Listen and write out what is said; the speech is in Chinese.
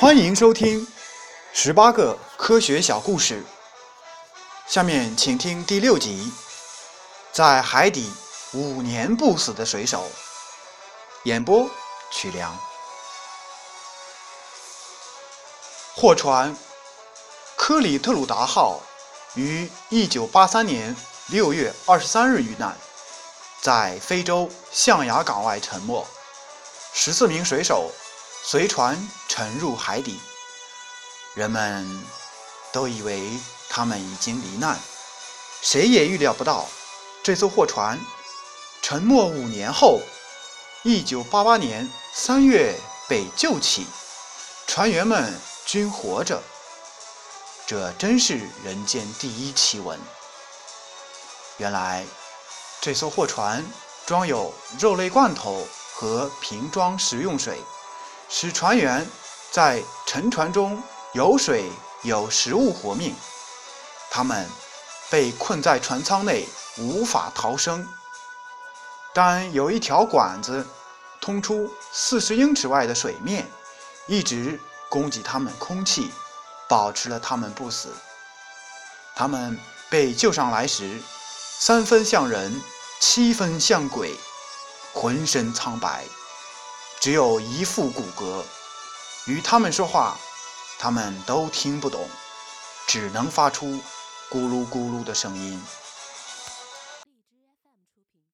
欢迎收听十八个科学小故事。下面请听第六集：在海底五年不死的水手。演播：曲良。货船科里特鲁达号于一九八三年六月二十三日遇难，在非洲象牙港外沉没，十四名水手。随船沉入海底，人们都以为他们已经罹难，谁也预料不到，这艘货船沉没五年后，一九八八年三月被救起，船员们均活着，这真是人间第一奇闻。原来，这艘货船装有肉类罐头和瓶装食用水。使船员在沉船中有水有食物活命，他们被困在船舱内无法逃生，但有一条管子通出四十英尺外的水面，一直供给他们空气，保持了他们不死。他们被救上来时，三分像人，七分像鬼，浑身苍白。只有一副骨骼，与他们说话，他们都听不懂，只能发出咕噜咕噜的声音。